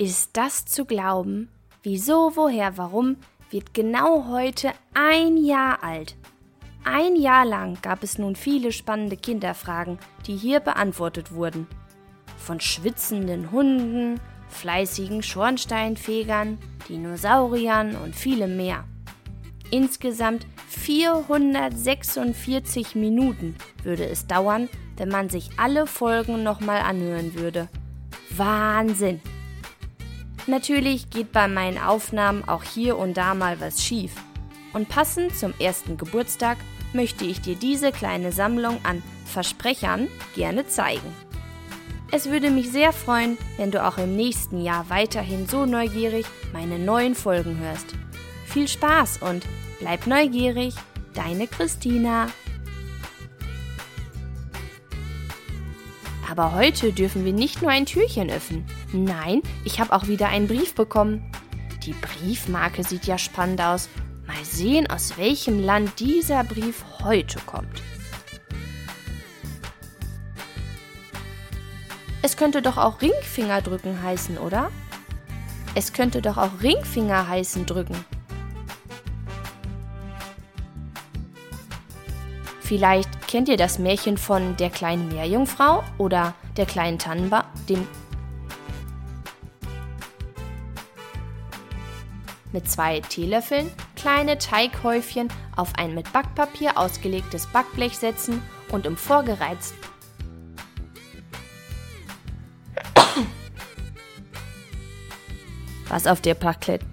Ist das zu glauben? Wieso, woher, warum wird genau heute ein Jahr alt. Ein Jahr lang gab es nun viele spannende Kinderfragen, die hier beantwortet wurden. Von schwitzenden Hunden, fleißigen Schornsteinfegern, Dinosauriern und vielem mehr. Insgesamt 446 Minuten würde es dauern, wenn man sich alle Folgen nochmal anhören würde. Wahnsinn! Natürlich geht bei meinen Aufnahmen auch hier und da mal was schief. Und passend zum ersten Geburtstag möchte ich dir diese kleine Sammlung an Versprechern gerne zeigen. Es würde mich sehr freuen, wenn du auch im nächsten Jahr weiterhin so neugierig meine neuen Folgen hörst. Viel Spaß und bleib neugierig, deine Christina. Aber heute dürfen wir nicht nur ein Türchen öffnen. Nein, ich habe auch wieder einen Brief bekommen. Die Briefmarke sieht ja spannend aus. Mal sehen, aus welchem Land dieser Brief heute kommt. Es könnte doch auch Ringfinger drücken heißen, oder? Es könnte doch auch Ringfinger heißen drücken. Vielleicht kennt ihr das Märchen von der kleinen Meerjungfrau oder der kleinen Tannenbaum, dem mit zwei Teelöffeln kleine Teighäufchen auf ein mit Backpapier ausgelegtes Backblech setzen und im vorgereizt was auf der Plakette